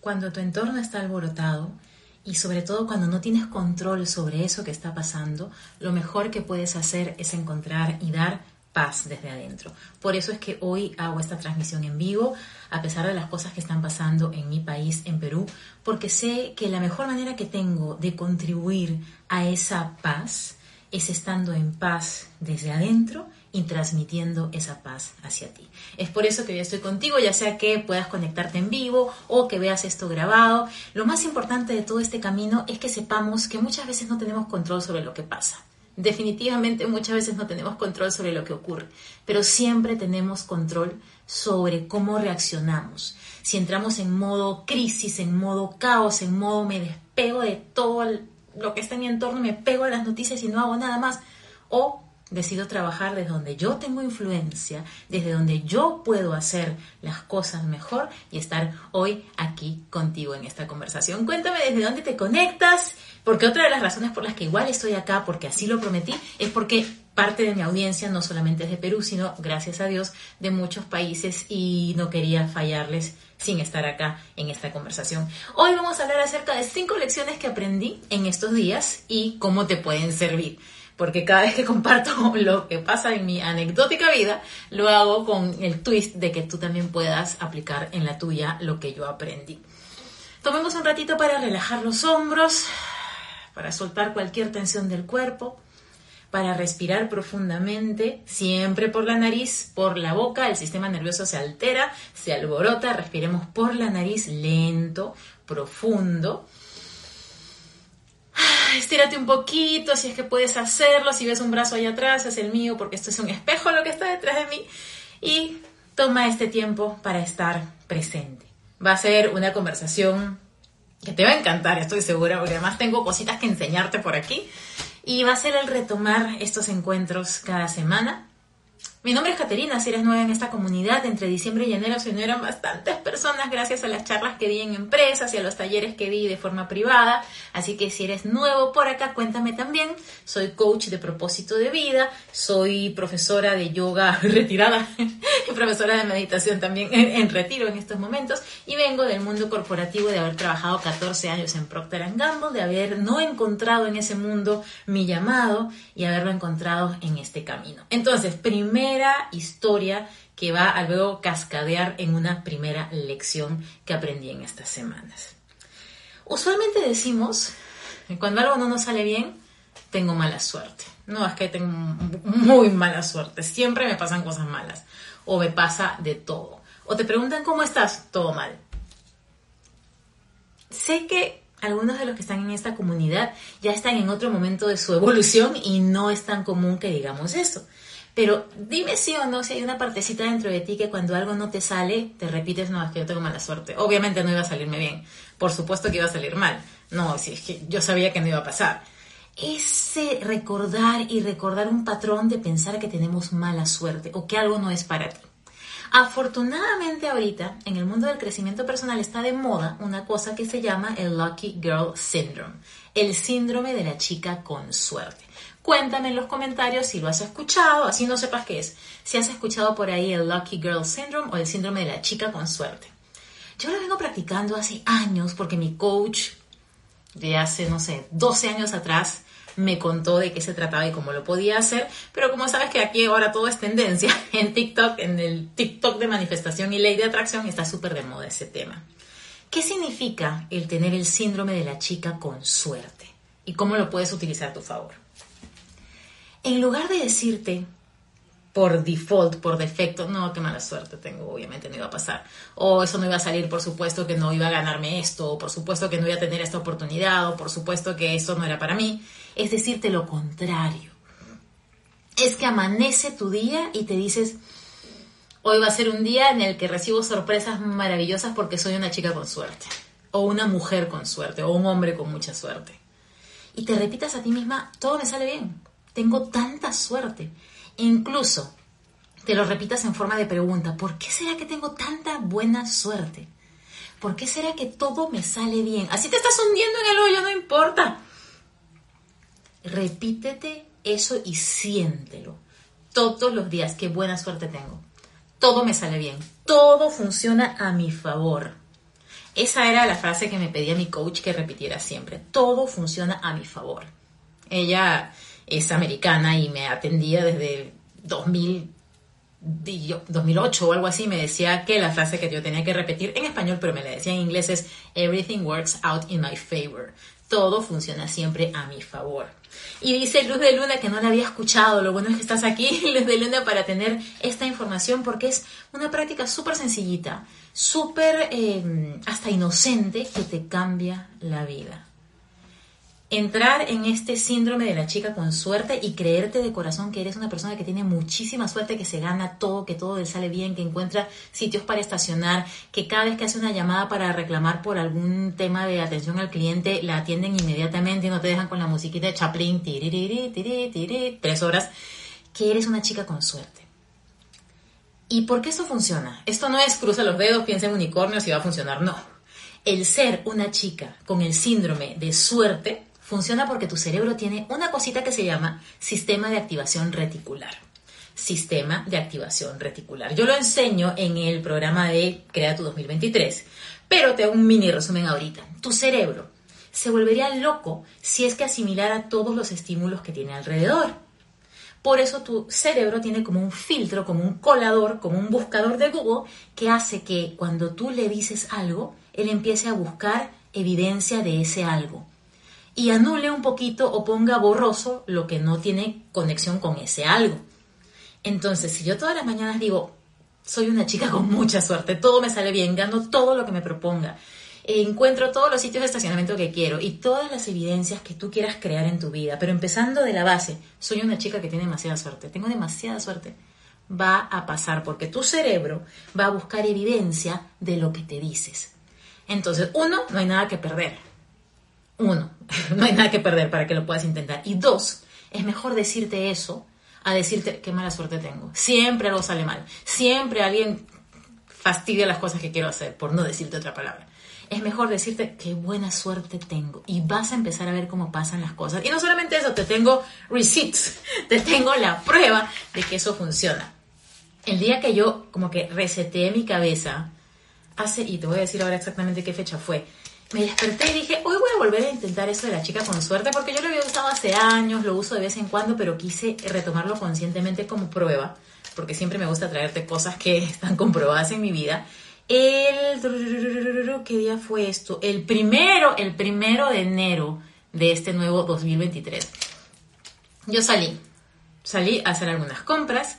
Cuando tu entorno está alborotado y sobre todo cuando no tienes control sobre eso que está pasando, lo mejor que puedes hacer es encontrar y dar paz desde adentro. Por eso es que hoy hago esta transmisión en vivo, a pesar de las cosas que están pasando en mi país, en Perú, porque sé que la mejor manera que tengo de contribuir a esa paz es estando en paz desde adentro y transmitiendo esa paz hacia ti. Es por eso que yo estoy contigo, ya sea que puedas conectarte en vivo o que veas esto grabado. Lo más importante de todo este camino es que sepamos que muchas veces no tenemos control sobre lo que pasa. Definitivamente muchas veces no tenemos control sobre lo que ocurre, pero siempre tenemos control sobre cómo reaccionamos. Si entramos en modo crisis, en modo caos, en modo me despego de todo lo que está en mi entorno, me pego a las noticias y no hago nada más, o decido trabajar desde donde yo tengo influencia, desde donde yo puedo hacer las cosas mejor y estar hoy aquí contigo en esta conversación. Cuéntame desde dónde te conectas, porque otra de las razones por las que igual estoy acá, porque así lo prometí, es porque parte de mi audiencia no solamente es de Perú, sino, gracias a Dios, de muchos países y no quería fallarles sin estar acá en esta conversación. Hoy vamos a hablar acerca de cinco lecciones que aprendí en estos días y cómo te pueden servir porque cada vez que comparto lo que pasa en mi anecdótica vida, lo hago con el twist de que tú también puedas aplicar en la tuya lo que yo aprendí. Tomemos un ratito para relajar los hombros, para soltar cualquier tensión del cuerpo, para respirar profundamente, siempre por la nariz, por la boca, el sistema nervioso se altera, se alborota, respiremos por la nariz lento, profundo estírate un poquito, si es que puedes hacerlo, si ves un brazo allá atrás, es el mío, porque esto es un espejo lo que está detrás de mí, y toma este tiempo para estar presente. Va a ser una conversación que te va a encantar, estoy segura, porque además tengo cositas que enseñarte por aquí, y va a ser el retomar estos encuentros cada semana mi nombre es Caterina, si eres nueva en esta comunidad, entre diciembre y enero se unieron bastantes personas gracias a las charlas que di en empresas y a los talleres que di de forma privada. Así que si eres nuevo por acá, cuéntame también. Soy coach de propósito de vida, soy profesora de yoga retirada profesora de meditación también en, retiro en estos momentos y vengo del mundo corporativo de haber trabajado 14 años en Procter Gamble, de haber no encontrado en ese mundo mi llamado y haberlo encontrado en este camino. Entonces, primero historia que va a luego cascadear en una primera lección que aprendí en estas semanas. Usualmente decimos, cuando algo no nos sale bien, tengo mala suerte. No, es que tengo muy mala suerte. Siempre me pasan cosas malas. O me pasa de todo. O te preguntan cómo estás, todo mal. Sé que algunos de los que están en esta comunidad ya están en otro momento de su evolución y no es tan común que digamos eso. Pero dime sí o no si hay una partecita dentro de ti que cuando algo no te sale, te repites, no, es que yo tengo mala suerte. Obviamente no iba a salirme bien. Por supuesto que iba a salir mal. No, si es que yo sabía que no iba a pasar. Ese recordar y recordar un patrón de pensar que tenemos mala suerte o que algo no es para ti. Afortunadamente ahorita en el mundo del crecimiento personal está de moda una cosa que se llama el Lucky Girl Syndrome, el síndrome de la chica con suerte. Cuéntame en los comentarios si lo has escuchado, así no sepas qué es. Si has escuchado por ahí el Lucky Girl Syndrome o el síndrome de la chica con suerte. Yo lo vengo practicando hace años porque mi coach de hace, no sé, 12 años atrás me contó de qué se trataba y cómo lo podía hacer, pero como sabes que aquí ahora todo es tendencia, en TikTok, en el TikTok de manifestación y ley de atracción está súper de moda ese tema. ¿Qué significa el tener el síndrome de la chica con suerte? ¿Y cómo lo puedes utilizar a tu favor? en lugar de decirte por default, por defecto, no, qué mala suerte tengo, obviamente no iba a pasar, o eso no iba a salir, por supuesto que no iba a ganarme esto, o por supuesto que no iba a tener esta oportunidad, o por supuesto que eso no era para mí, es decirte lo contrario. Es que amanece tu día y te dices, hoy va a ser un día en el que recibo sorpresas maravillosas porque soy una chica con suerte. o una mujer con suerte, o un hombre con mucha suerte. Y te repitas a ti misma, todo me sale bien, tengo tanta suerte. Incluso te lo repitas en forma de pregunta, ¿por qué será que tengo tanta buena suerte? ¿Por qué será que todo me sale bien? Así te estás hundiendo en el hoyo, no importa. Repítete eso y siéntelo. Todos los días, qué buena suerte tengo. Todo me sale bien. Todo funciona a mi favor. Esa era la frase que me pedía mi coach que repitiera siempre. Todo funciona a mi favor. Ella es americana y me atendía desde 2000, 2008 o algo así. Me decía que la frase que yo tenía que repetir en español, pero me la decía en inglés es Everything works out in my favor. Todo funciona siempre a mi favor. Y dice Luz de Luna que no la había escuchado. Lo bueno es que estás aquí, Luz de Luna, para tener esta información porque es una práctica súper sencillita, súper eh, hasta inocente que te cambia la vida entrar en este síndrome de la chica con suerte y creerte de corazón que eres una persona que tiene muchísima suerte, que se gana todo, que todo le sale bien, que encuentra sitios para estacionar, que cada vez que hace una llamada para reclamar por algún tema de atención al cliente, la atienden inmediatamente y no te dejan con la musiquita de Chaplin, tres horas, que eres una chica con suerte. ¿Y por qué esto funciona? Esto no es cruza los dedos, piensa en unicornios y va a funcionar, no. El ser una chica con el síndrome de suerte funciona porque tu cerebro tiene una cosita que se llama sistema de activación reticular. Sistema de activación reticular. Yo lo enseño en el programa de Crea tu 2023, pero te hago un mini resumen ahorita. Tu cerebro se volvería loco si es que asimilara todos los estímulos que tiene alrededor. Por eso tu cerebro tiene como un filtro, como un colador, como un buscador de Google que hace que cuando tú le dices algo, él empiece a buscar evidencia de ese algo y anule un poquito o ponga borroso lo que no tiene conexión con ese algo. Entonces, si yo todas las mañanas digo, soy una chica con mucha suerte, todo me sale bien, gano todo lo que me proponga, encuentro todos los sitios de estacionamiento que quiero y todas las evidencias que tú quieras crear en tu vida, pero empezando de la base, soy una chica que tiene demasiada suerte, tengo demasiada suerte, va a pasar porque tu cerebro va a buscar evidencia de lo que te dices. Entonces, uno, no hay nada que perder uno, no hay nada que perder para que lo puedas intentar. Y dos, es mejor decirte eso a decirte qué mala suerte tengo. Siempre algo sale mal. Siempre alguien fastidia las cosas que quiero hacer, por no decirte otra palabra. Es mejor decirte qué buena suerte tengo y vas a empezar a ver cómo pasan las cosas. Y no solamente eso, te tengo receipts, te tengo la prueba de que eso funciona. El día que yo como que reseteé mi cabeza, hace, y te voy a decir ahora exactamente qué fecha fue, me desperté y dije, hoy voy a volver a intentar eso de la chica con suerte, porque yo lo había usado hace años, lo uso de vez en cuando, pero quise retomarlo conscientemente como prueba, porque siempre me gusta traerte cosas que están comprobadas en mi vida. El... ¿Qué día fue esto? El primero, el primero de enero de este nuevo 2023. Yo salí, salí a hacer algunas compras,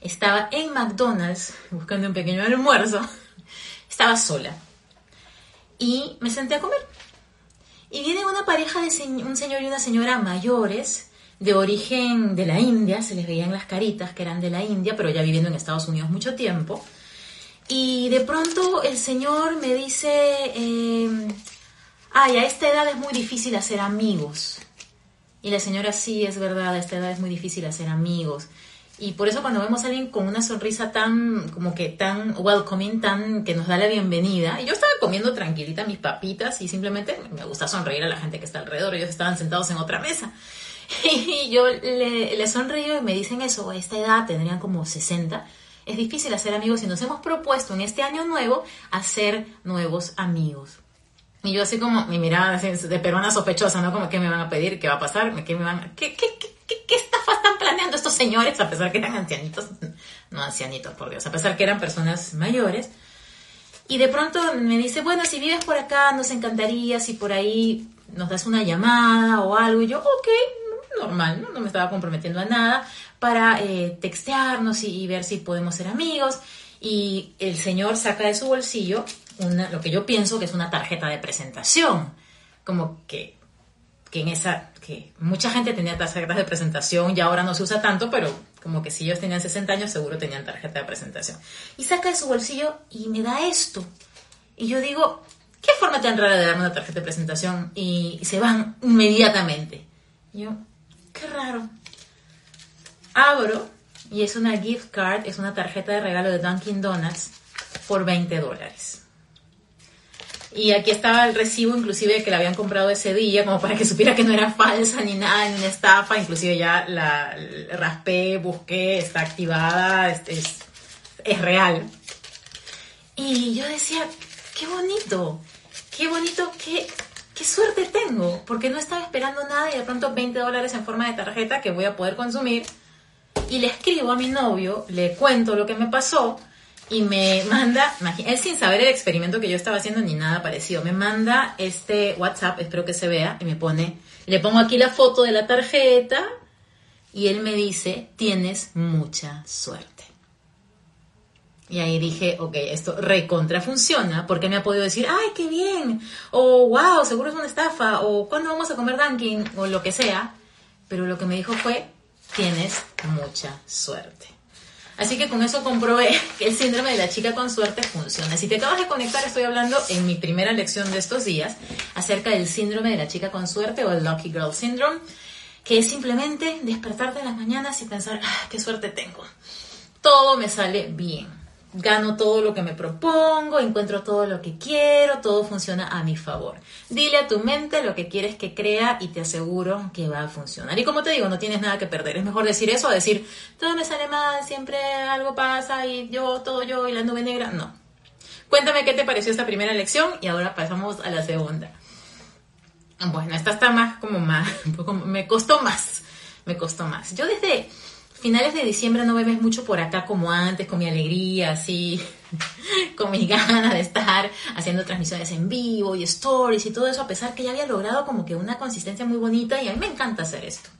estaba en McDonald's buscando un pequeño almuerzo, estaba sola y me senté a comer. Y viene una pareja de un señor y una señora mayores, de origen de la India, se les veían las caritas que eran de la India, pero ya viviendo en Estados Unidos mucho tiempo. Y de pronto el señor me dice, eh, ay, a esta edad es muy difícil hacer amigos. Y la señora, sí, es verdad, a esta edad es muy difícil hacer amigos. Y por eso cuando vemos a alguien con una sonrisa tan, como que tan welcoming, tan, que nos da la bienvenida, y yo estaba comiendo tranquilita mis papitas y simplemente me gusta sonreír a la gente que está alrededor, ellos estaban sentados en otra mesa. Y yo le, le sonrío y me dicen eso, a esta edad tendrían como 60, es difícil hacer amigos y nos hemos propuesto en este año nuevo hacer nuevos amigos. Y yo así como, mi mirada de peruana sospechosa, ¿no? Como, ¿qué me van a pedir? ¿Qué va a pasar? ¿Qué me van ¿Qué, qué, qué, qué, están planeando estos señores? A pesar que eran ancianitos, no ancianitos, por Dios, a pesar que eran personas mayores. Y de pronto me dice, bueno, si vives por acá, nos encantaría si por ahí nos das una llamada o algo. Y yo, ok, normal, ¿no? Me estaba comprometiendo a nada para eh, textearnos y ver si podemos ser amigos. Y el señor saca de su bolsillo lo que yo pienso que es una tarjeta de presentación, como que, que en esa, que mucha gente tenía tarjetas de presentación y ahora no se usa tanto, pero como que si ellos tenían 60 años seguro tenían tarjeta de presentación. Y saca de su bolsillo y me da esto. Y yo digo, ¿qué forma tan rara de darme una tarjeta de presentación y, se van inmediatamente? yo, qué raro. Abro y es una gift card, es una tarjeta de regalo de Dunkin' Donuts por 20 dólares. Y aquí estaba el recibo, inclusive que la habían comprado ese día, como para que supiera que no era falsa ni nada, ni una estafa. Inclusive ya la, raspé, busqué, está activada, es, es real. Y yo decía, qué bonito, qué bonito, qué, qué suerte tengo, porque no estaba esperando nada y de pronto 20 dólares en forma de tarjeta que voy a poder consumir. Y le escribo a mi novio, le cuento lo que me pasó y me manda, él sin saber el experimento que yo estaba haciendo ni nada parecido, me manda este WhatsApp, espero que se vea, y me pone, le pongo aquí la foto de la tarjeta y él me dice, tienes mucha suerte. Y ahí dije, ok, esto recontra funciona, porque me ha podido decir, ay, qué bien, o wow, seguro es una estafa, o cuándo vamos a comer Dunkin', o lo que sea. Pero lo que me dijo fue, tienes mucha suerte. Así que con eso comprobé que el síndrome de la chica con suerte funciona. Si te acabas de conectar, estoy hablando en mi primera lección de estos días acerca del síndrome de la chica con suerte o el Lucky Girl Syndrome, que es simplemente despertarte en las mañanas y pensar, ah, qué suerte tengo. Todo me sale bien gano todo lo que me propongo, encuentro todo lo que quiero, todo funciona a mi favor. Dile a tu mente lo que quieres que crea y te aseguro que va a funcionar. Y como te digo, no tienes nada que perder. Es mejor decir eso a decir, todo me sale mal, siempre algo pasa y yo, todo yo y la nube negra. No. Cuéntame qué te pareció esta primera lección y ahora pasamos a la segunda. Bueno, esta está más como más, me costó más, me costó más. Yo desde finales de diciembre no me ves mucho por acá como antes, con mi alegría, así, con mis ganas de estar haciendo transmisiones en vivo y stories y todo eso, a pesar que ya había logrado como que una consistencia muy bonita y a mí me encanta hacer esto.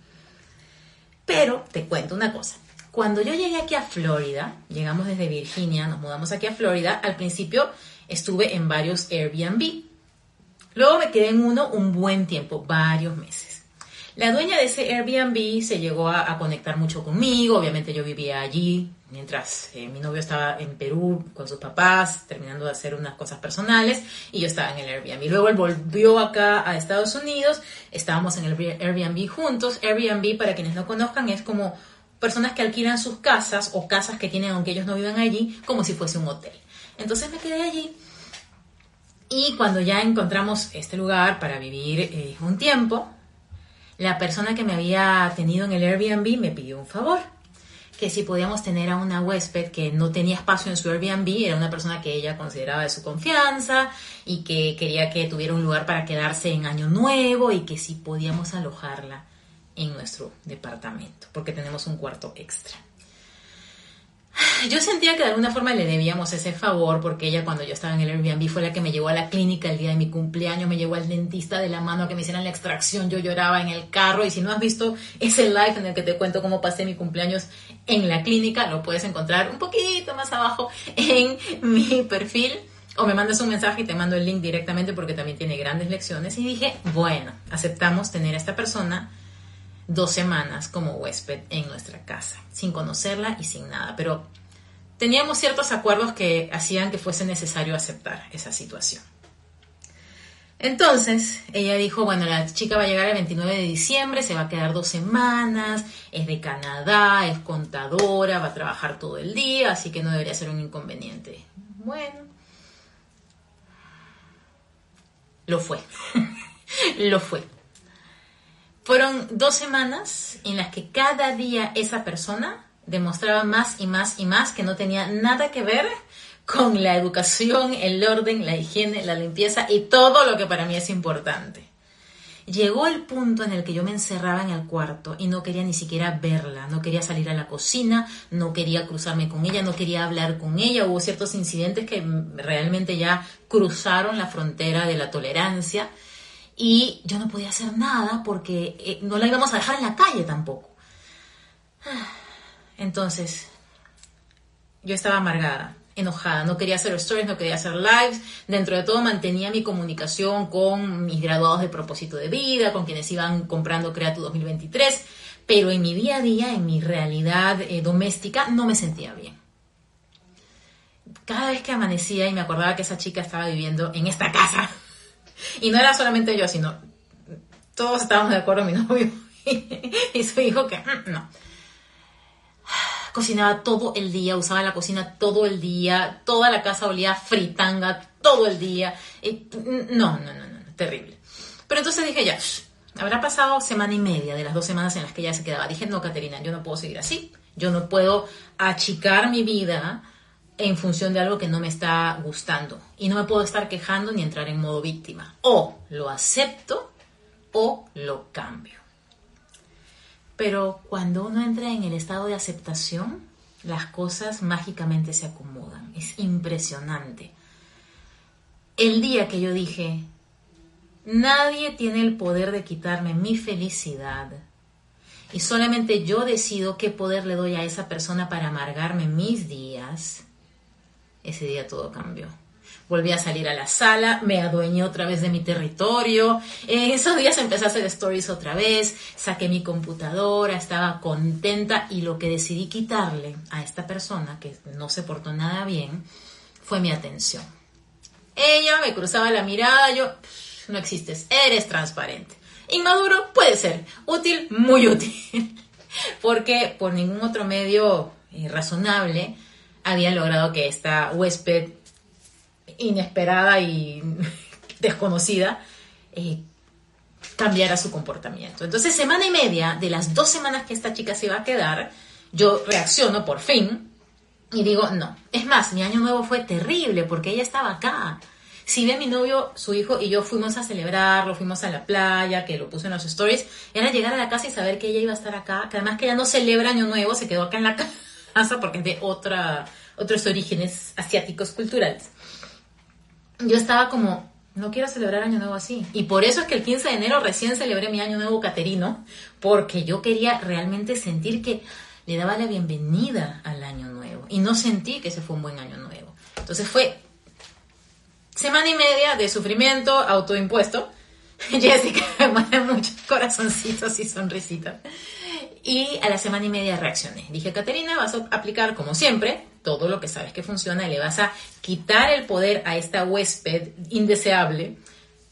Pero te cuento una cosa. Cuando yo llegué aquí a Florida, llegamos desde Virginia, nos mudamos aquí a Florida, al principio estuve en varios Airbnb. Luego me quedé en uno un buen tiempo, varios meses. La dueña de ese Airbnb se llegó a, conectar mucho conmigo, obviamente yo vivía allí mientras eh, mi novio estaba en Perú con sus papás, terminando de hacer unas cosas personales, y yo estaba en el Airbnb. Luego él volvió acá a Estados Unidos, estábamos en el Airbnb juntos. Airbnb, para quienes no conozcan, es como personas que alquilan sus casas o casas que tienen aunque ellos no vivan allí, como si fuese un hotel. Entonces me quedé allí y cuando ya encontramos este lugar para vivir eh, un tiempo, la persona que me había tenido en el Airbnb me pidió un favor, que si podíamos tener a una huésped que no tenía espacio en su Airbnb, era una persona que ella consideraba de su confianza y que quería que tuviera un lugar para quedarse en Año Nuevo y que si podíamos alojarla en nuestro departamento, porque tenemos un cuarto extra. Yo sentía que de alguna forma le debíamos ese favor porque ella cuando yo estaba en el Airbnb fue la que me llevó a la clínica el día de mi cumpleaños, me llevó al dentista de la mano a que me hicieran la extracción, yo lloraba en el carro y si no has visto ese live en el que te cuento cómo pasé mi cumpleaños en la clínica, lo puedes encontrar un poquito más abajo en mi perfil o me mandas un mensaje y te mando el link directamente porque también tiene grandes lecciones y dije, bueno, aceptamos tener a esta persona dos semanas como huésped en nuestra casa, sin conocerla y sin nada, pero teníamos ciertos acuerdos que hacían que fuese necesario aceptar esa situación. Entonces, ella dijo, bueno, la chica va a llegar el 29 de diciembre, se va a quedar dos semanas, es de Canadá, es contadora, va a trabajar todo el día, así que no debería ser un inconveniente. Bueno, lo fue, lo fue. Fueron dos semanas en las que cada día esa persona demostraba más y más y más que no tenía nada que ver con la educación, el orden, la higiene, la limpieza y todo lo que para mí es importante. Llegó el punto en el que yo me encerraba en el cuarto y no quería ni siquiera verla, no quería salir a la cocina, no quería cruzarme con ella, no quería hablar con ella. Hubo ciertos incidentes que realmente ya cruzaron la frontera de la tolerancia y yo no podía hacer nada porque eh, no la íbamos a dejar en la calle tampoco. Entonces, yo estaba amargada, enojada, no quería hacer stories, no quería hacer lives, dentro de todo mantenía mi comunicación con mis graduados de propósito de vida, con quienes iban comprando Creatu 2023, pero en mi día a día, en mi realidad eh, doméstica, no me sentía bien. Cada vez que amanecía y me acordaba que esa chica estaba viviendo en esta casa, y no era solamente yo, sino todos estábamos de acuerdo, mi novio y su hijo, que mm, no. Cocinaba todo el día, usaba la cocina todo el día, toda la casa olía fritanga todo el día. Mm, no, no, no, no, terrible. Pero entonces dije ya, habrá pasado semana y media de las dos semanas en las que ella se quedaba. Dije, no, Caterina, yo no puedo seguir así. Yo no puedo achicar mi vida en función de algo que no me está gustando. Y no me puedo estar quejando ni entrar en modo víctima. O lo acepto o lo cambio. Pero cuando uno entra en el estado de aceptación, las cosas mágicamente se acomodan. Es impresionante. El día que yo dije, nadie tiene el poder de quitarme mi felicidad, y solamente yo decido qué poder le doy a esa persona para amargarme mis días, ese día todo cambió. Volví a salir a la sala, me adueñé otra vez de mi territorio. En esos días empecé a hacer stories otra vez, saqué mi computadora, estaba contenta y lo que decidí quitarle a esta persona, que no se portó nada bien, fue mi atención. Ella me cruzaba la mirada, yo, no existes, eres transparente. Inmaduro puede ser, útil, muy útil, porque por ningún otro medio eh, razonable había logrado que esta huésped inesperada y desconocida eh, cambiara su comportamiento. Entonces, semana y media de las dos semanas que esta chica se iba a quedar, yo reacciono por fin y digo, no. Es más, mi año nuevo fue terrible porque ella estaba acá. Si ve mi novio, su hijo y yo fuimos a celebrarlo, fuimos a la playa, que lo puse en los stories, era llegar a la casa y saber que ella iba a estar acá, que además que ella no celebra año nuevo, se quedó acá en la casa porque es de otra, otros orígenes asiáticos culturales. Yo estaba como, no quiero celebrar Año Nuevo así. Y por eso es que el 15 de enero recién celebré mi Año Nuevo caterino, porque yo quería realmente sentir que le daba la bienvenida al Año Nuevo. Y no sentí que ese fue un buen Año Nuevo. Entonces fue semana y media de sufrimiento autoimpuesto. Jessica me pone muchos corazoncitos y sonrisitas. Y a la semana y media reaccioné. Dije, Caterina, vas a aplicar como siempre todo lo que sabes que funciona y le vas a quitar el poder a esta huésped indeseable.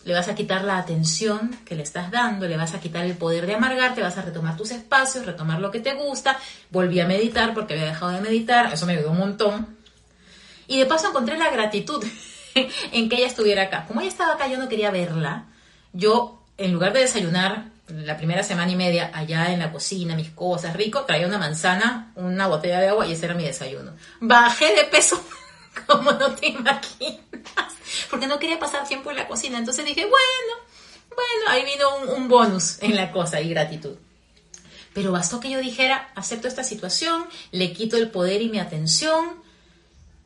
Le vas a quitar la atención que le estás dando, le vas a quitar el poder de amargarte, vas a retomar tus espacios, retomar lo que te gusta. Volví a meditar porque había dejado de meditar, eso me ayudó un montón. Y de paso encontré la gratitud en que ella estuviera acá. Como ella estaba acá, yo no quería verla. Yo, en lugar de desayunar la primera semana y media allá en la cocina, mis cosas, rico, traía una manzana, una botella de agua y ese era mi desayuno. Bajé de peso como no te imaginas, porque no quería pasar tiempo en la cocina. Entonces dije, bueno, bueno, ahí vino un, un bonus en la cosa y gratitud. Pero bastó que yo dijera, acepto esta situación, le quito el poder y mi atención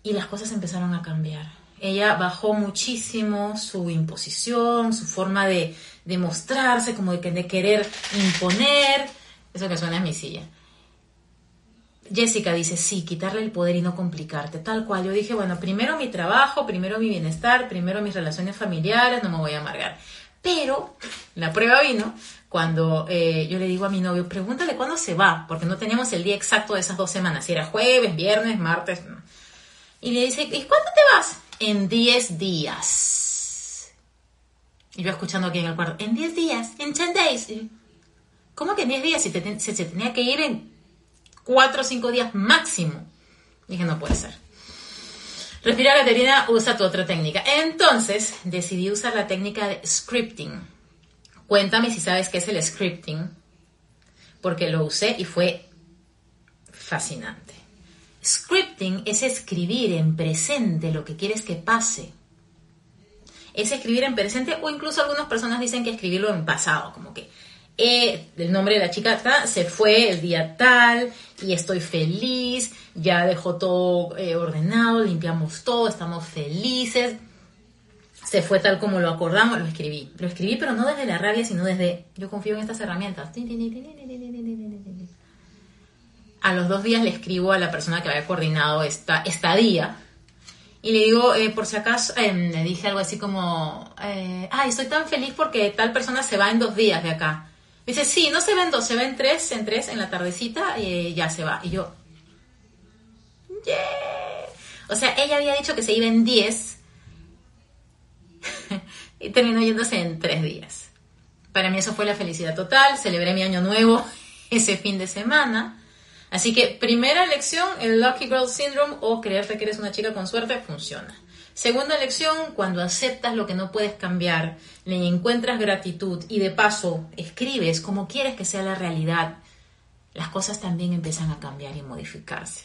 y las cosas empezaron a cambiar ella bajó muchísimo su imposición, su forma de, mostrarse, como de, querer imponer. Eso que suena es mi silla. Jessica dice, sí, quitarle el poder y no complicarte, tal cual. Yo dije, bueno, primero mi trabajo, primero mi bienestar, primero mis relaciones familiares, no me voy a amargar. Pero la prueba vino cuando eh, yo le digo a mi novio, pregúntale cuándo se va, porque no teníamos el día exacto de esas dos semanas, si era jueves, viernes, martes. Y le dice, ¿y cuándo te vas? en 10 días. Y yo escuchando aquí en el cuarto, en 10 días, en 10 days. ¿Cómo que en 10 días? Si, se tenía que ir en 4 o 5 días máximo. Dije, no puede ser. Respira, Caterina, usa tu otra técnica. Entonces, decidí usar la técnica de scripting. Cuéntame si sabes qué es el scripting, porque lo usé y fue fascinante. Scripting es escribir en presente lo que quieres que pase. Es escribir en presente o incluso algunas personas dicen que escribirlo en pasado, como que eh, el nombre de la chica se fue el día tal y estoy feliz, ya dejó todo eh, ordenado, limpiamos todo, estamos felices. Se fue tal como lo acordamos, lo escribí. Lo escribí, pero no desde la rabia, sino desde yo confío en estas herramientas a los dos días le escribo a la persona que había coordinado esta estadía y le digo, eh, por si acaso, eh, le dije algo así como, eh, ay, estoy tan feliz porque tal persona se va en dos días de acá. Me dice, sí, no se va en dos, se va en tres, en tres, en la tardecita y ya se va. Y yo, yeah. O sea, ella había dicho que se iba en 10 y terminó yéndose en 3 días. Para mí eso fue la felicidad total, celebré mi año nuevo ese fin de semana. Así que primera lección, el Lucky Girl Syndrome o creerte que eres una chica con suerte funciona. Segunda lección, cuando aceptas lo que no puedes cambiar, le encuentras gratitud y de paso escribes como quieres que sea la realidad, las cosas también empiezan a cambiar y modificarse.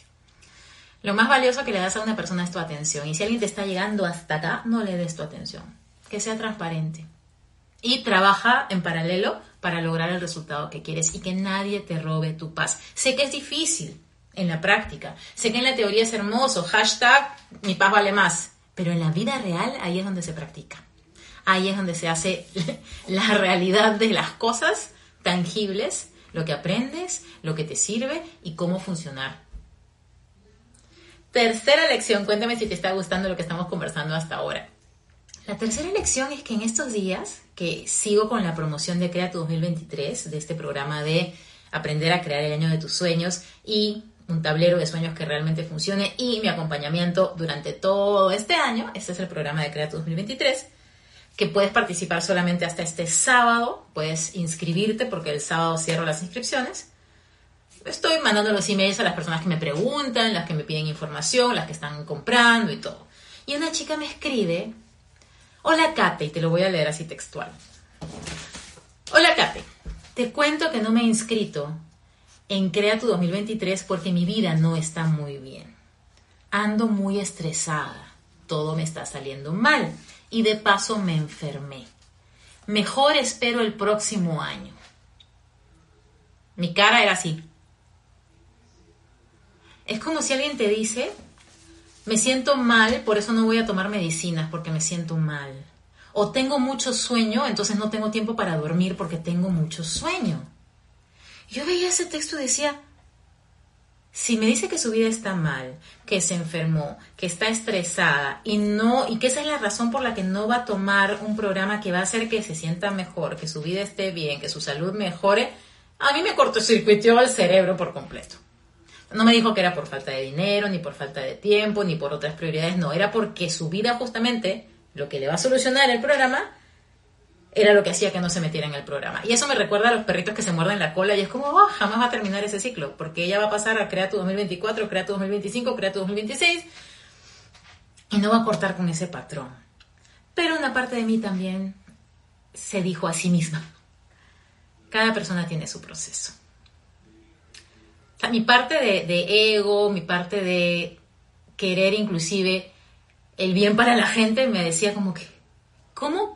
Lo más valioso que le das a una persona es tu atención. Y si alguien te está llegando hasta acá, no le des tu atención. Que sea transparente. Y trabaja en paralelo para lograr el resultado que quieres y que nadie te robe tu paz. Sé que es difícil en la práctica. Sé que en la teoría es hermoso. Hashtag mi paz vale más. Pero en la vida real ahí es donde se practica. Ahí es donde se hace la realidad de las cosas tangibles, lo que aprendes, lo que te sirve y cómo funcionar Tercera lección, cuéntame si te está gustando lo que estamos conversando hasta ahora. La tercera lección es que en estos días que sigo con la promoción de Crea tu 2023, de este programa de aprender a crear el año de tus sueños y un tablero de sueños que realmente funcione y mi acompañamiento durante todo este año, este es el programa de Crea tu 2023, que puedes participar solamente hasta este sábado, puedes inscribirte porque el sábado cierro las inscripciones. Estoy mandando los emails a las personas que me preguntan, las que me piden información, las que están comprando y todo. Y una chica me escribe, hola Kate, y te lo voy a leer así textual. Hola Kate, te cuento que no me he inscrito en Crea tu 2023 porque mi vida no está muy bien. Ando muy estresada, todo me está saliendo mal y de paso me enfermé. Mejor espero el próximo año. Mi cara era así. Es como si alguien te dice, me siento mal, por eso no voy a tomar medicinas porque me siento mal. O tengo mucho sueño, entonces no tengo tiempo para dormir porque tengo mucho sueño. Yo veía ese texto y decía, si me dice que su vida está mal, que se enfermó, que está estresada y no y que esa es la razón por la que no va a tomar un programa que va a hacer que se sienta mejor, que su vida esté bien, que su salud mejore, a mí me cortocircuitó el cerebro por completo. No me dijo que era por falta de dinero, ni por falta de tiempo, ni por otras prioridades, no, era porque su vida justamente, lo que le va a solucionar el programa, era lo que hacía que no se metiera en el programa. Y eso me recuerda a los perritos que se muerden la cola y es como, oh, jamás va a terminar ese ciclo, porque ella va a pasar a Crea tu 2024, Crea tu 2025, Crea tu 2026 y no va a cortar con ese patrón. Pero una parte de mí también se dijo a sí misma, cada persona tiene su proceso mi parte de, ego, mi parte de querer inclusive el bien para la gente, me decía como que, ¿cómo,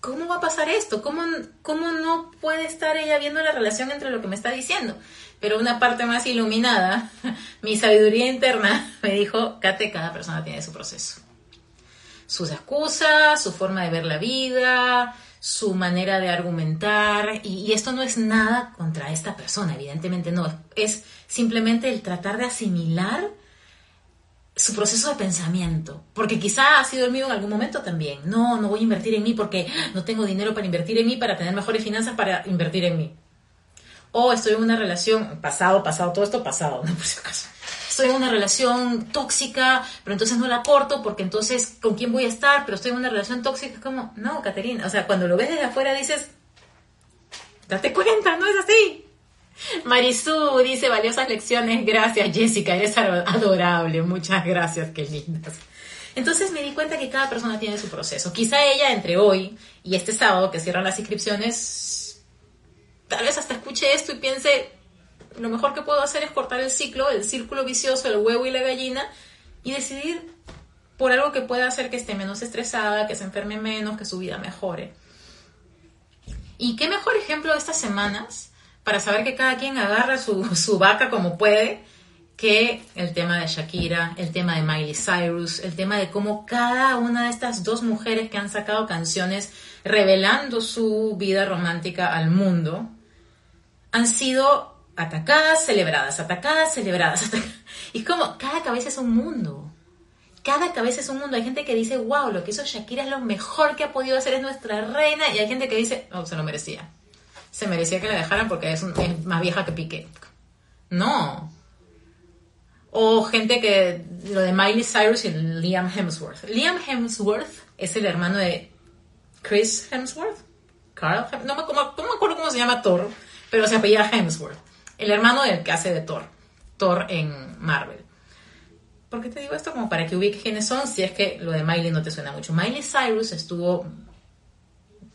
cómo, va a pasar esto? ¿Cómo, ¿Cómo no puede estar ella viendo la relación entre lo que me está diciendo? Pero una parte más iluminada, mi sabiduría interna, me dijo, Kate, cada persona tiene su proceso. Sus excusas, su forma de ver la vida, su manera de argumentar, y, esto no es nada contra esta persona, evidentemente no, es, simplemente el tratar de asimilar su proceso de pensamiento, porque quizá ha sido el mío en algún momento también. No, no voy a invertir en mí porque no tengo dinero para invertir en mí, para tener mejores finanzas para invertir en mí. O estoy en una relación, pasado, pasado, todo esto pasado, no por si acaso estoy en una relación tóxica, pero entonces no la corto porque entonces con quién voy a estar, pero estoy en una relación tóxica, es como, no, Caterina, o sea, cuando lo ves desde afuera dices, date cuenta, no es así. Marisú dice valiosas lecciones, gracias Jessica, eres adorable, muchas gracias, qué lindas. Entonces me di cuenta que cada persona tiene su proceso. Quizá ella entre hoy y este sábado que cierran las inscripciones, tal vez hasta escuche esto y piense, lo mejor que puedo hacer es cortar el ciclo, el círculo vicioso, el huevo y la gallina, y decidir por algo que pueda hacer que esté menos estresada, que se enferme menos, que su vida mejore. Y qué mejor ejemplo de estas semanas para saber que cada quien agarra su, su vaca como puede, que el tema de Shakira, el tema de Miley Cyrus, el tema de cómo cada una de estas dos mujeres que han sacado canciones revelando su vida romántica al mundo, han sido atacadas, celebradas, atacadas, celebradas. Y es como, cada cabeza es un mundo. Cada cabeza es un mundo. Hay gente que dice, wow, lo que hizo Shakira es lo mejor que ha podido hacer, es nuestra reina. Y hay gente que dice, oh, se lo merecía. Se merecía que la dejaran porque es, más vieja que Piqué. No. O gente que, lo de Miley Cyrus y Liam Hemsworth. Liam Hemsworth es el hermano de Chris Hemsworth. Carl, no me, no me acuerdo cómo se llama Thor, pero se apellida Hemsworth. El hermano del que hace de Thor. Thor en Marvel. ¿Por qué te digo esto? Como para que ubiques quiénes son, si es que lo de Miley no te suena mucho. Miley Cyrus estuvo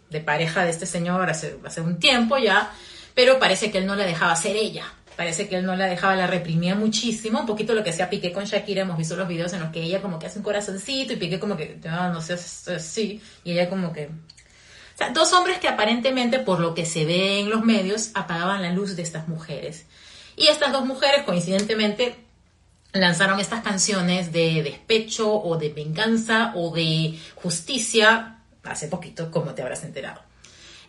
de pareja de este señor hace, un tiempo ya, pero parece que él no la dejaba ser ella. Parece que él no la dejaba, la reprimía muchísimo. Un poquito lo que hacía Piqué con Shakira. Hemos visto los videos en los que ella como que hace un corazoncito y Piqué como que, ah, no sé, así. Y ella como que... Dos hombres que aparentemente, por lo que se ve en los medios, apagaban la luz de estas mujeres. Y estas dos mujeres, coincidentemente, lanzaron estas canciones de despecho o de venganza o de justicia hace poquito, como te habrás enterado.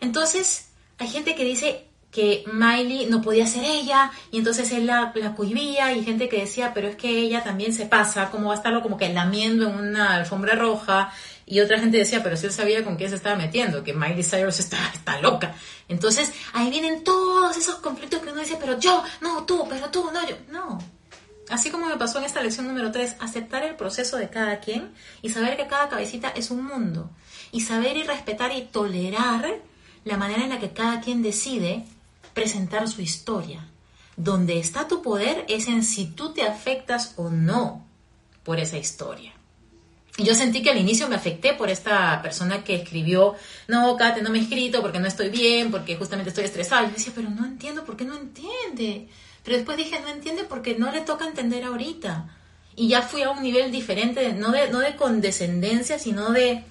Entonces, hay gente que dice que Miley no podía ser ella y entonces él la, la cohibía y gente que decía, pero es que ella también se pasa, como va a estarlo como que lamiendo en una alfombra roja y otra gente decía, pero si él sabía con quién se estaba metiendo, que Miley Cyrus está, está loca. Entonces ahí vienen todos esos conflictos que uno dice, pero yo, no, tú, pero tú, no, yo, no. Así como me pasó en esta lección número 3, aceptar el proceso de cada quien y saber que cada cabecita es un mundo. Y saber y respetar y tolerar la manera en la que cada quien decide presentar su historia. Donde está tu poder es en si tú te afectas o no por esa historia. Yo sentí que al inicio me afecté por esta persona que escribió, no, Kate, no me he escrito porque no estoy bien, porque justamente estoy estresada. Yo decía, pero no entiendo, ¿por qué no entiende? Pero después dije, no entiende porque no le toca entender ahorita. Y ya fui a un nivel diferente, no, de, no de condescendencia, sino de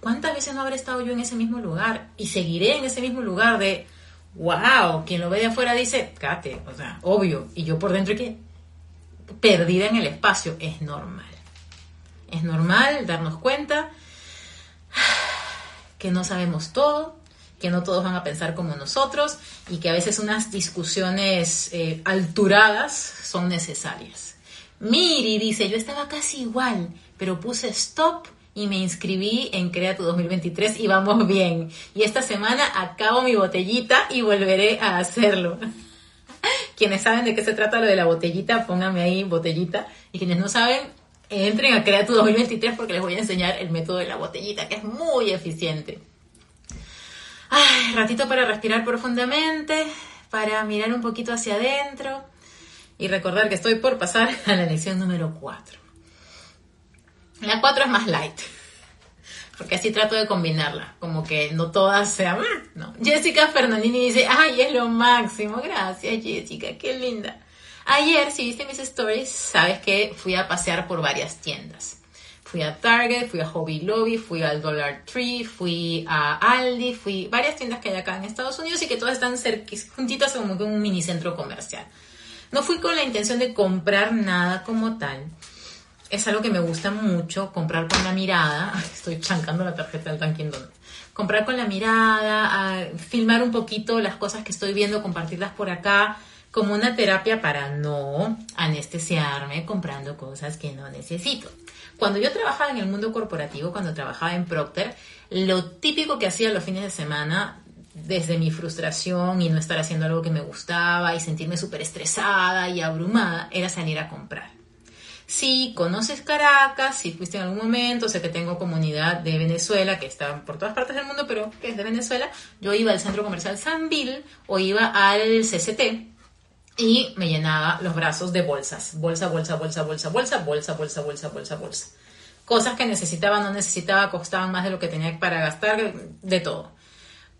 cuántas veces no habré estado yo en ese mismo lugar y seguiré en ese mismo lugar de, wow, quien lo ve de afuera dice, Kate, o sea, obvio. Y yo por dentro que perdida en el espacio, es normal. Es normal darnos cuenta que no sabemos todo, que no todos van a pensar como nosotros y que a veces unas discusiones eh, alturadas son necesarias. Miri dice, yo estaba casi igual, pero puse stop y me inscribí en Crea tu 2023 y vamos bien. Y esta semana acabo mi botellita y volveré a hacerlo. quienes saben de qué se trata lo de la botellita, pónganme ahí botellita. Y quienes no saben, entren a Crea tu 2023 porque les voy a enseñar el método de la botellita, que es muy eficiente. Ay, ratito para respirar profundamente, para mirar un poquito hacia adentro y recordar que estoy por pasar a la lección número 4. La 4 es más light, porque así trato de combinarla, como que no todas sean... No. Jessica Fernandini dice, ay, es lo máximo, gracias Jessica, qué linda. Ayer, si viste mis stories, sabes que fui a pasear por varias tiendas. Fui a Target, fui a Hobby Lobby, fui al Dollar Tree, fui a Aldi, fui varias tiendas que hay acá en Estados Unidos y que todas están juntitas como que un mini centro comercial. No fui con la intención de comprar nada como tal. Es algo que me gusta mucho, comprar con la mirada. Estoy chancando la tarjeta del Dunkin' Donuts. Comprar con la mirada, filmar un poquito las cosas que estoy viendo, compartirlas por acá, como una terapia para no anestesiarme comprando cosas que no necesito. Cuando yo trabajaba en el mundo corporativo, cuando trabajaba en Procter, lo típico que hacía los fines de semana, desde mi frustración y no estar haciendo algo que me gustaba y sentirme súper estresada y abrumada, era salir a comprar. Si conoces Caracas, si fuiste en algún momento, sé que tengo comunidad de Venezuela que está por todas partes del mundo, pero que es de Venezuela, yo iba al centro comercial Sanville o iba al CCT, y me llenaba los brazos de bolsas. Bolsa, bolsa, bolsa, bolsa, bolsa, bolsa, bolsa, bolsa, bolsa, bolsa. Cosas que necesitaba, no necesitaba, costaban más de lo que tenía para gastar, de todo.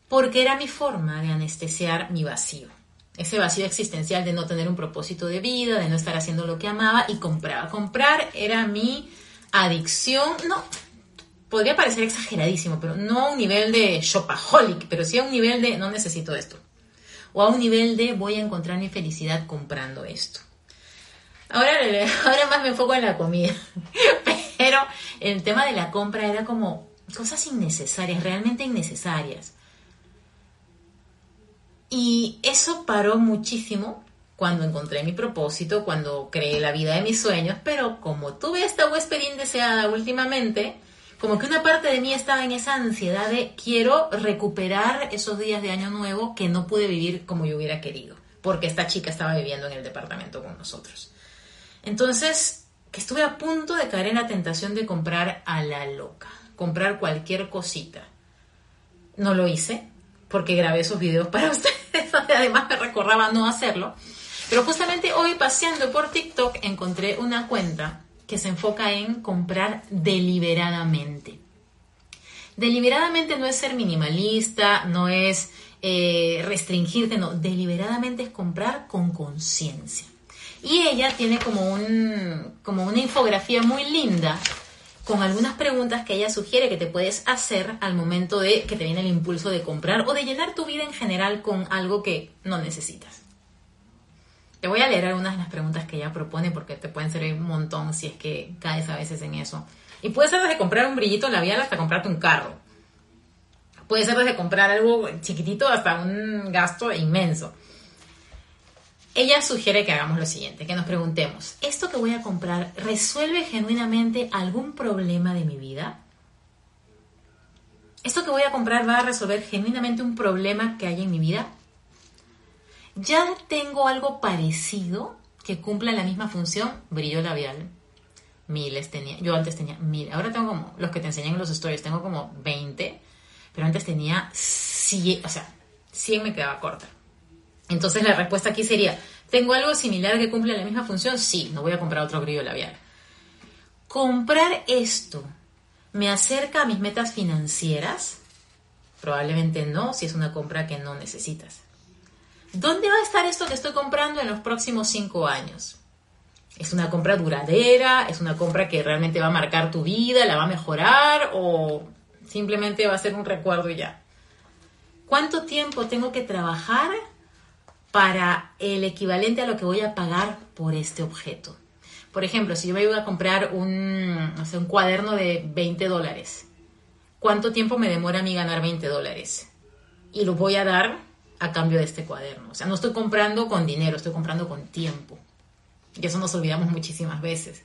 Porque era mi forma de anestesiar mi vacío. Ese vacío existencial de no tener un propósito de vida, de no estar haciendo lo que amaba y compraba. Comprar era mi adicción, no, podría parecer exageradísimo, pero no a un nivel de shopaholic, pero sí a un nivel de no necesito esto o a un nivel de voy a encontrar mi felicidad comprando esto. Ahora, ahora más me enfoco en la comida, pero el tema de la compra era como cosas innecesarias, realmente innecesarias. Y eso paró muchísimo cuando encontré mi propósito, cuando creé la vida de mis sueños, pero como tuve esta huésped indeseada últimamente, como que una parte de mí estaba en esa ansiedad de quiero recuperar esos días de año nuevo que no pude vivir como yo hubiera querido, porque esta chica estaba viviendo en el departamento con nosotros. Entonces, que estuve a punto de caer en la tentación de comprar a la loca, comprar cualquier cosita. No lo hice porque grabé esos videos para ustedes, además me recordaba no hacerlo. Pero justamente hoy paseando por TikTok encontré una cuenta que se enfoca en comprar deliberadamente. Deliberadamente no es ser minimalista, no es eh, restringirte, no, deliberadamente es comprar con conciencia. Y ella tiene como, un, como una infografía muy linda con algunas preguntas que ella sugiere que te puedes hacer al momento de que te viene el impulso de comprar o de llenar tu vida en general con algo que no necesitas. Te voy a leer algunas de las preguntas que ella propone porque te pueden servir un montón si es que caes a veces en eso. Y puede ser desde comprar un brillito labial hasta comprarte un carro. Puede ser desde comprar algo chiquitito hasta un gasto inmenso. Ella sugiere que hagamos lo siguiente, que nos preguntemos, ¿esto que voy a comprar resuelve genuinamente algún problema de mi vida? ¿Esto que voy a comprar va a resolver genuinamente un problema que hay en mi vida? ¿Ya tengo algo parecido que cumpla la misma función? Brillo labial. Miles tenía. Yo antes tenía mil. Ahora tengo como los que te enseñan en los stories. Tengo como 20. Pero antes tenía 100. O sea, 100 me quedaba corta. Entonces la respuesta aquí sería, ¿tengo algo similar que cumple la misma función? Sí, no voy a comprar otro brillo labial. ¿Comprar esto me acerca a mis metas financieras? Probablemente no, si es una compra que no necesitas. ¿Dónde va a estar esto que estoy comprando en los próximos cinco años? ¿Es una compra duradera? ¿Es una compra que realmente va a marcar tu vida? ¿La va a mejorar? ¿O simplemente va a ser un recuerdo ya? ¿Cuánto tiempo tengo que trabajar para el equivalente a lo que voy a pagar por este objeto? Por ejemplo, si yo me voy a comprar un, un cuaderno de 20 dólares, ¿cuánto tiempo me demora a mí ganar 20 dólares? Y lo voy a dar a cambio de este cuaderno. O sea, no estoy comprando con dinero, estoy comprando con tiempo. Y eso nos olvidamos muchísimas veces.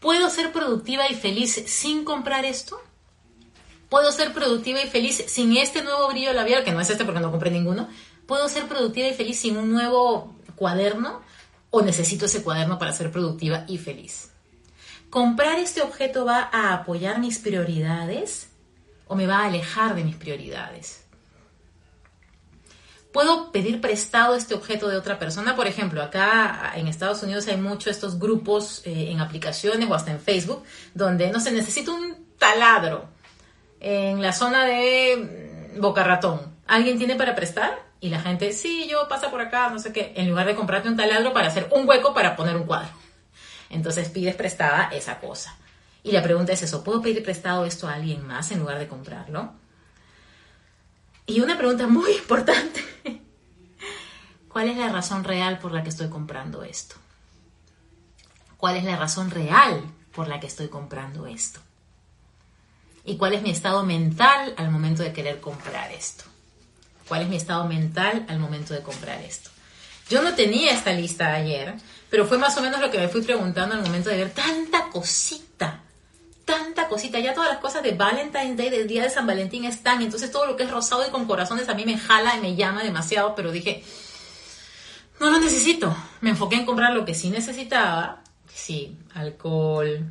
¿Puedo ser productiva y feliz sin comprar esto? ¿Puedo ser productiva y feliz sin este nuevo brillo labial, que no es este porque no compré ninguno? ¿Puedo ser productiva y feliz sin un nuevo cuaderno? ¿O necesito ese cuaderno para ser productiva y feliz? ¿Comprar este objeto va a apoyar mis prioridades o me va a alejar de mis prioridades? Puedo pedir prestado este objeto de otra persona. Por ejemplo, acá en Estados Unidos hay muchos estos grupos eh, en aplicaciones o hasta en Facebook donde, no se necesita un taladro en la zona de mm, Boca Ratón. ¿Alguien tiene para prestar? Y la gente, sí, yo pasa por acá, no sé qué, en lugar de comprarte un taladro para hacer un hueco para poner un cuadro. Entonces pides prestada esa cosa. Y la pregunta es eso, ¿puedo pedir prestado esto a alguien más en lugar de comprarlo? Y una pregunta muy importante. ¿Cuál es la razón real por la que estoy comprando esto? ¿Cuál es la razón real por la que estoy comprando esto? ¿Y cuál es mi estado mental al momento de querer comprar esto? ¿Cuál es mi estado mental al momento de comprar esto? Yo no tenía esta lista ayer, pero fue más o menos lo que me fui preguntando al momento de ver tanta cosita tanta cosita. Ya todas las cosas de Valentine's Day, del día de San Valentín están. Entonces todo lo que es rosado y con corazones a mí me jala y me llama demasiado. Pero dije, no lo necesito. Me enfoqué en comprar lo que sí necesitaba. Sí, alcohol,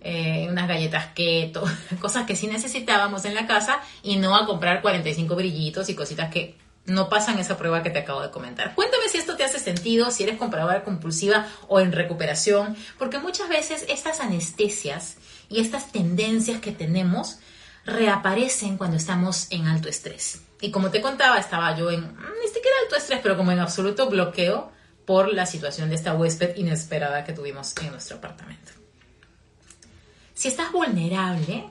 eh, unas galletas keto, cosas que sí necesitábamos en la casa y no a comprar 45 brillitos y cositas que no pasan esa prueba que te acabo de comentar. Cuéntame si esto te hace sentido, si eres compradora compulsiva o en recuperación, porque muchas veces estas anestesias y estas tendencias que tenemos reaparecen cuando estamos en alto estrés. Y como te contaba, estaba yo en, mm, ni siquiera alto estrés, pero como en absoluto bloqueo por la situación de esta huésped inesperada que tuvimos en nuestro apartamento. Si estás vulnerable,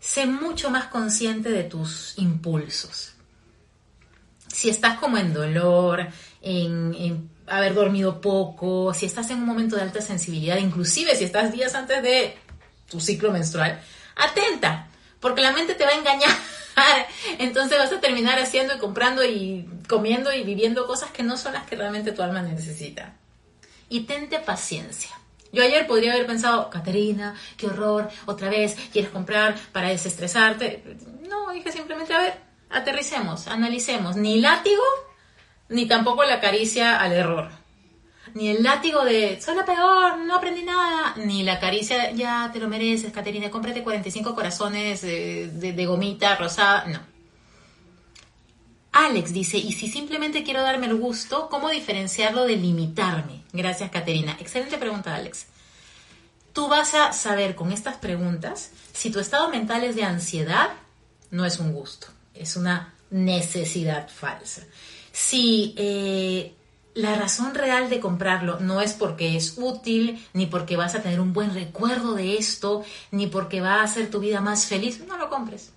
sé mucho más consciente de tus impulsos. Si estás como en dolor, en, en haber dormido poco, si estás en un momento de alta sensibilidad, inclusive si estás días antes de tu ciclo menstrual, atenta, porque la mente te va a engañar. Entonces vas a terminar haciendo y comprando y comiendo y viviendo cosas que no son las que realmente tu alma necesita. Y tente paciencia. Yo ayer podría haber pensado, Caterina, qué horror, otra vez quieres comprar para desestresarte. No, dije simplemente, a ver, aterricemos, analicemos. Ni látigo, ni tampoco la caricia al error. Ni el látigo de soy la peor, no aprendí nada, ni la caricia ya te lo mereces, Caterina, cómprate 45 corazones de, de gomita rosada, no. Alex dice, y si simplemente quiero darme el gusto, ¿cómo diferenciarlo de limitarme? Gracias, Caterina. Excelente pregunta, Alex. Tú vas a saber con estas preguntas si tu estado mental es de ansiedad, no es un gusto, es una necesidad falsa. Si eh, la razón real de comprarlo no es porque es útil, ni porque vas a tener un buen recuerdo de esto, ni porque va a hacer tu vida más feliz, no lo compres.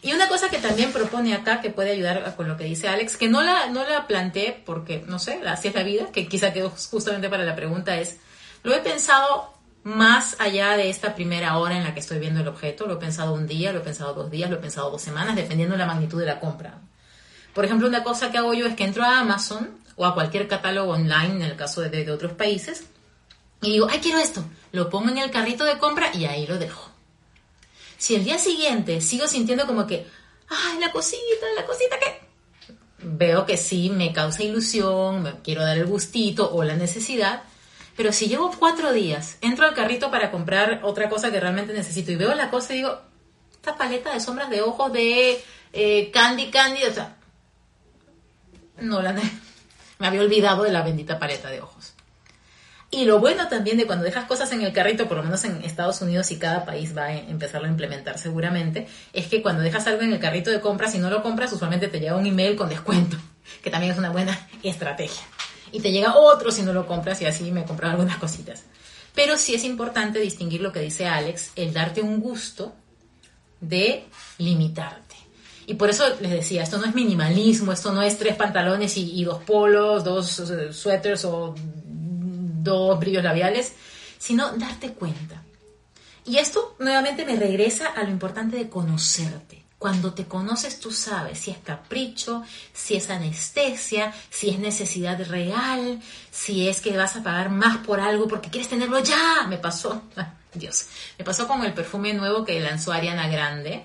Y una cosa que también propone acá, que puede ayudar con lo que dice Alex, que no la, no la planteé porque, no sé, así es la vida, que quizá quedó justamente para la pregunta, es, lo he pensado más allá de esta primera hora en la que estoy viendo el objeto. Lo he pensado un día, lo he pensado dos días, lo he pensado dos semanas, dependiendo de la magnitud de la compra. Por ejemplo, una cosa que hago yo es que entro a Amazon o a cualquier catálogo online, en el caso de, otros países, y digo, ay, quiero esto. Lo pongo en el carrito de compra y ahí lo dejo. Si el día siguiente sigo sintiendo como que, ay, la cosita, la cosita que... Veo que sí me causa ilusión, me quiero dar el gustito o la necesidad, pero si llevo cuatro días, entro al carrito para comprar otra cosa que realmente necesito y veo la cosa y digo, esta paleta de sombras de ojos de eh, Candy Candy, o sea, no la me había olvidado de la bendita paleta de ojos. Y lo bueno también de cuando dejas cosas en el carrito, por lo menos en Estados Unidos y cada país va a empezarlo a implementar seguramente, es que cuando dejas algo en el carrito de compras y no lo compras, usualmente te llega un email con descuento, que también es una buena estrategia y te llega otro si no lo compras y así me compran algunas cositas. Pero sí es importante distinguir lo que dice Alex, el darte un gusto de limitarte. Y por eso les decía, esto no es minimalismo, esto no es tres pantalones y, dos polos, dos eh, suéteres o dos brillos labiales, sino darte cuenta. Y esto nuevamente me regresa a lo importante de conocerte. Cuando te conoces tú sabes si es capricho, si es anestesia, si es necesidad real, si es que vas a pagar más por algo porque quieres tenerlo ya. Me pasó, Dios, me pasó con el perfume nuevo que lanzó Ariana Grande.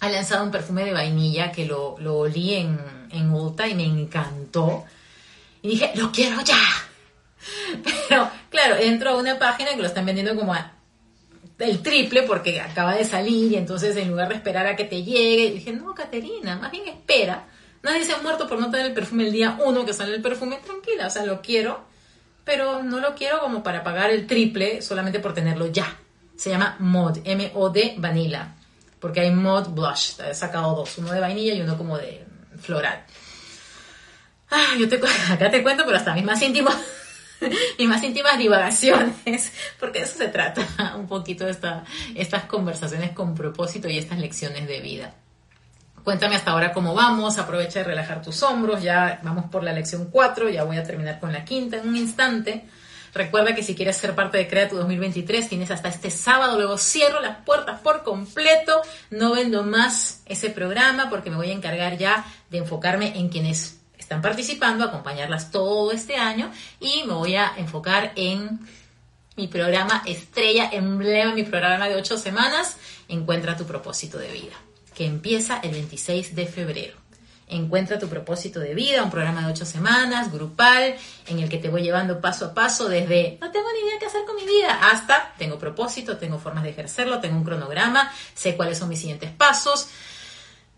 Ha lanzado un perfume de vainilla que lo, olí en, en Ulta y me encantó. Y dije, lo quiero ya. Pero claro, entro a una página que lo están vendiendo como a el triple porque acaba de salir y entonces en lugar de esperar a que te llegue, dije, no, Caterina, más bien espera. Nadie se ha muerto por no tener el perfume el día uno que sale el perfume, tranquila, o sea, lo quiero, pero no lo quiero como para pagar el triple solamente por tenerlo ya. Se llama Mod, M-O-D, Vanilla, porque hay Mod Blush, he sacado dos, uno de vainilla y uno como de floral. Ah, yo te, acá te cuento, pero hasta mis más íntimos y más íntimas divagaciones, porque de eso se trata un poquito esta, estas conversaciones con propósito y estas lecciones de vida. Cuéntame hasta ahora cómo vamos, aprovecha de relajar tus hombros, ya vamos por la lección 4, ya voy a terminar con la quinta en un instante. Recuerda que si quieres ser parte de Crea tu 2023 tienes hasta este sábado, luego cierro las puertas por completo, no vendo más ese programa porque me voy a encargar ya de enfocarme en quienes están participando, acompañarlas todo este año y me voy a enfocar en mi programa estrella, emblema, mi programa de ocho semanas, Encuentra tu propósito de vida, que empieza el 26 de febrero. Encuentra tu propósito de vida, un programa de ocho semanas, grupal, en el que te voy llevando paso a paso desde no tengo ni idea qué hacer con mi vida hasta tengo propósito, tengo formas de ejercerlo, tengo un cronograma, sé cuáles son mis siguientes pasos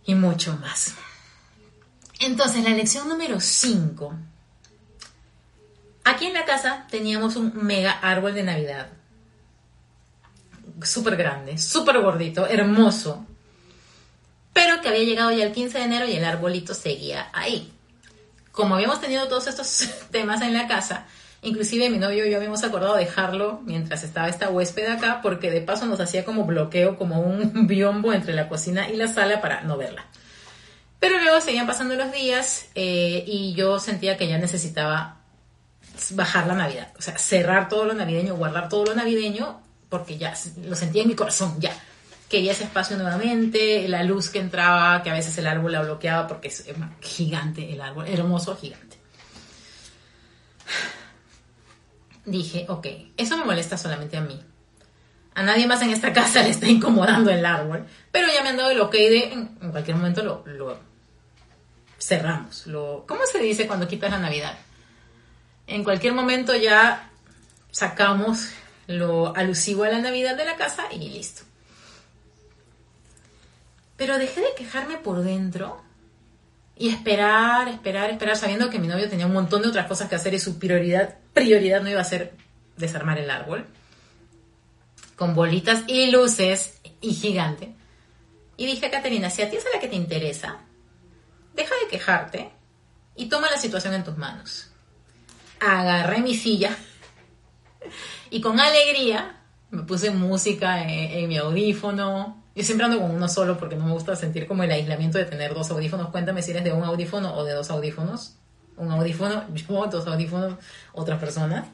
y mucho más. Entonces, la lección número 5. Aquí en la casa teníamos un mega árbol de Navidad. Súper grande, súper gordito, hermoso. Pero que había llegado ya el 15 de enero y el arbolito seguía ahí. Como habíamos tenido todos estos temas en la casa, inclusive mi novio y yo habíamos acordado dejarlo mientras estaba esta huésped acá, porque de paso nos hacía como bloqueo, como un biombo entre la cocina y la sala para no verla. Pero luego seguían pasando los días eh, y yo sentía que ya necesitaba bajar la Navidad, o sea, cerrar todo lo navideño, guardar todo lo navideño, porque ya lo sentía en mi corazón, ya. Quería ese espacio nuevamente, la luz que entraba, que a veces el árbol la bloqueaba porque es gigante el árbol, hermoso, gigante. Dije, ok, eso me molesta solamente a mí. A nadie más en esta casa le está incomodando el árbol, pero ya me han dado el ok de en, cualquier momento lo, lo cerramos. Lo, ¿Cómo se dice cuando quitas la Navidad? En cualquier momento ya sacamos lo alusivo a la Navidad de la casa y listo. Pero dejé de quejarme por dentro y esperar, esperar, esperar, sabiendo que mi novio tenía un montón de otras cosas que hacer y su prioridad, prioridad no iba a ser desarmar el árbol, con bolitas y luces y gigante. Y dije, Caterina, si a ti es la que te interesa, deja de quejarte y toma la situación en tus manos. Agarré mi silla y con alegría me puse música en, mi audífono. Yo siempre ando con uno solo porque no me gusta sentir como el aislamiento de tener dos audífonos. Cuéntame si eres de un audífono o de dos audífonos. Un audífono, yo, dos audífonos, otras personas.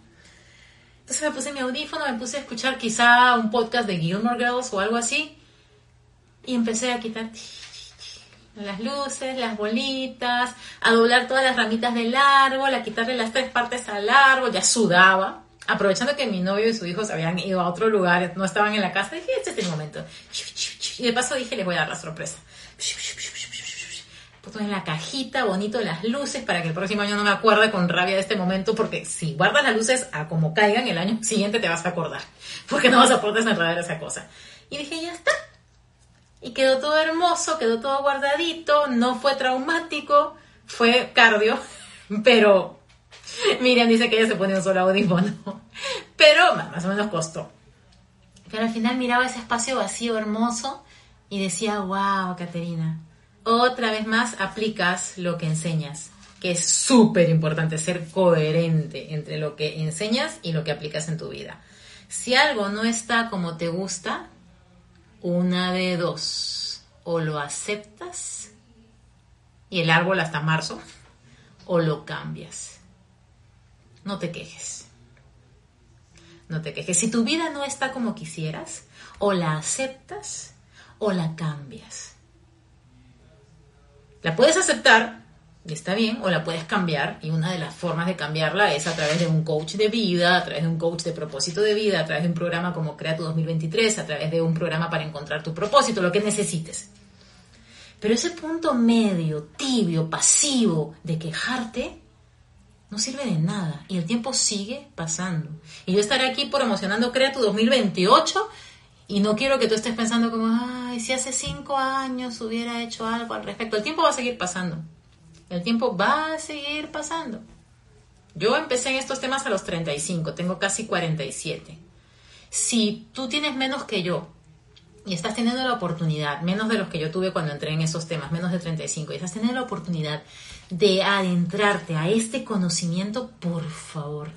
Entonces me puse mi audífono, me puse a escuchar quizá un podcast de Gilmore Girls o algo así. Y empecé a quitar las luces, las bolitas, a doblar todas las ramitas del árbol, a quitarle las tres partes al árbol, ya sudaba aprovechando que mi novio y su hijo se habían ido a otro lugar, no estaban en la casa, dije, este es el momento. Y de paso dije, les voy a dar la sorpresa. Puto en la cajita, bonito las luces, para que el próximo año no me acuerde con rabia de este momento, porque si guardas las luces a como caigan, el año siguiente te vas a acordar, porque no vas a poder desenredar esa cosa. Y dije, ya está. Y quedó todo hermoso, quedó todo guardadito, no fue traumático, fue cardio, pero Miriam dice que ella se pone un solo audífono, pero más o menos costó. Pero al final miraba ese espacio vacío, hermoso, y decía, wow, Caterina, otra vez más aplicas lo que enseñas, que es súper importante ser coherente entre lo que enseñas y lo que aplicas en tu vida. Si algo no está como te gusta, una de dos, o lo aceptas y el árbol hasta marzo, o lo cambias no te quejes. No te quejes. Si tu vida no está como quisieras, o la aceptas o la cambias. La puedes aceptar, y está bien, o la puedes cambiar, y una de las formas de cambiarla es a través de un coach de vida, a través de un coach de propósito de vida, a través de un programa como Crea tu 2023, a través de un programa para encontrar tu propósito, lo que necesites. Pero ese punto medio, tibio, pasivo de quejarte, no sirve de nada y el tiempo sigue pasando. Y yo estaré aquí promocionando Crea tu 2028 y no quiero que tú estés pensando como, ay, si hace cinco años hubiera hecho algo al respecto. El tiempo va a seguir pasando. El tiempo va a seguir pasando. Yo empecé en estos temas a los 35, tengo casi 47. Si tú tienes menos que yo y estás teniendo la oportunidad, menos de los que yo tuve cuando entré en esos temas, menos de 35, y estás teniendo la oportunidad de adentrarte a este conocimiento, por favor,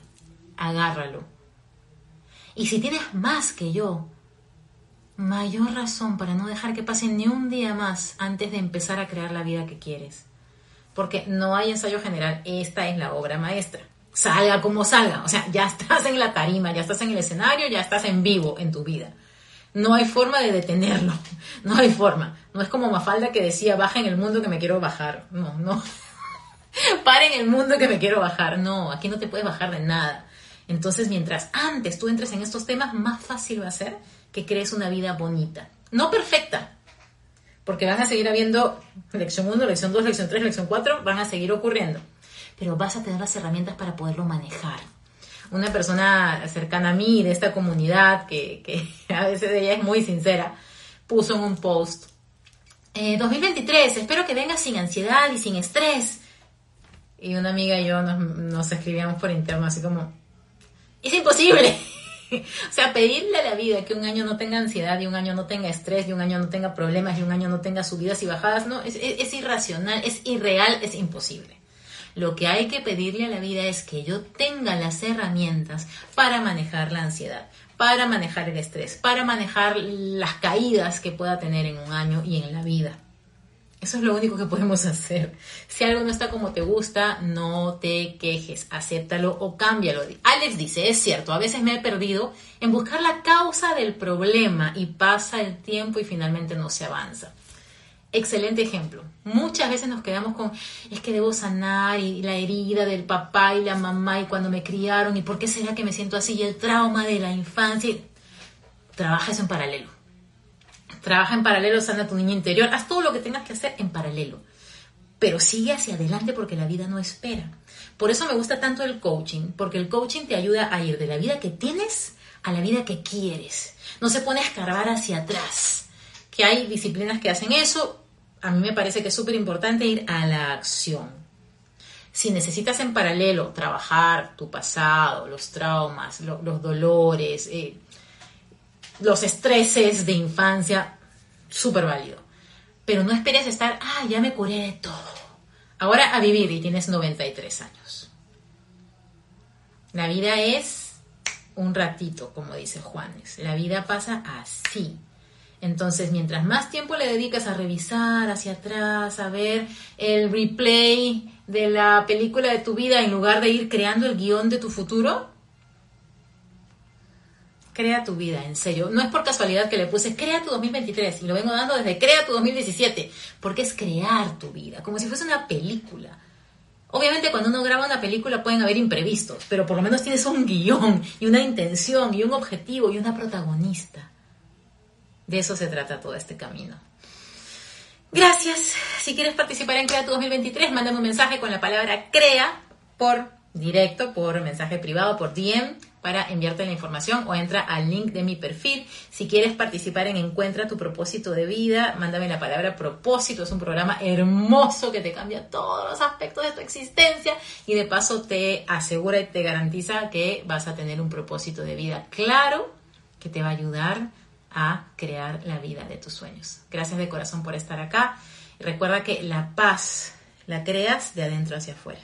agárralo. Y si tienes más que yo, mayor razón para no dejar que pase ni un día más antes de empezar a crear la vida que quieres. Porque no hay ensayo general, esta es la obra maestra. Salga como salga, o sea, ya estás en la tarima, ya estás en el escenario, ya estás en vivo en tu vida. No hay forma de detenerlo, no hay forma. No es como Mafalda que decía, baja en el mundo que me quiero bajar. No, no. Para en el mundo que me quiero bajar. No, aquí no te puedes bajar de nada. Entonces, mientras antes tú entres en estos temas, más fácil va a ser que crees una vida bonita. No perfecta, porque van a seguir habiendo lección 1, lección 2, lección 3, lección 4, van a seguir ocurriendo. Pero vas a tener las herramientas para poderlo manejar una persona cercana a mí de esta comunidad, que, a veces ella es muy sincera, puso en un post, 2023, eh, espero que venga sin ansiedad y sin estrés. Y una amiga y yo nos, nos escribíamos por interno así como, es imposible. o sea, pedirle a la vida que un año no tenga ansiedad y un año no tenga estrés y un año no tenga problemas y un año no tenga subidas y bajadas, no, es irracional, es irreal, es imposible. Lo que hay que pedirle a la vida es que yo tenga las herramientas para manejar la ansiedad, para manejar el estrés, para manejar las caídas que pueda tener en un año y en la vida. Eso es lo único que podemos hacer. Si algo no está como te gusta, no te quejes, acéptalo o cámbialo. Alex dice, es cierto, a veces me he perdido en buscar la causa del problema y pasa el tiempo y finalmente no se avanza. Excelente ejemplo. Muchas veces nos quedamos con, es que debo sanar y la herida del papá y la mamá y cuando me criaron y por qué será que me siento así y el trauma de la infancia. Trabaja eso en paralelo. Trabaja en paralelo, sana tu niño interior, haz todo lo que tengas que hacer en paralelo. pero sigue hacia adelante porque la vida no espera. Por eso me gusta tanto el coaching, porque el coaching te ayuda a ir de la vida que tienes a la vida que quieres. No se pone a escarbar hacia atrás, que hay disciplinas que hacen eso. A mí me parece que es súper importante ir a la acción. Si necesitas en paralelo trabajar tu pasado, los traumas, los dolores, eh, los estreses de infancia, súper válido. Pero no esperes estar, ah, ya me curé de todo. Ahora a vivir y tienes 93 años. La vida es un ratito, como dice Juanes. La vida pasa así. Entonces, mientras más tiempo le dedicas a revisar hacia atrás, a ver el replay de la película de tu vida en lugar de ir creando el guion de tu futuro, crea tu vida, en serio. No es por casualidad que le puse crea tu 2023 y lo vengo dando desde crea tu 2017, porque es crear tu vida, como si fuese una película. Obviamente cuando uno graba una película pueden haber imprevistos, pero por lo menos tienes un guion y una intención y un objetivo y una protagonista. De eso se trata todo este camino. Gracias. Si quieres participar en Crea tu 2023, mándame un mensaje con la palabra crea por directo, por mensaje privado, por DM para enviarte la información o entra al link de mi perfil. Si quieres participar en Encuentra tu propósito de vida, mándame la palabra propósito. Es un programa hermoso que te cambia todos los aspectos de tu existencia y de paso te asegura y te garantiza que vas a tener un propósito de vida claro que te va a ayudar a crear la vida de tus sueños. Gracias de corazón por estar acá. recuerda que la paz la creas de adentro hacia afuera.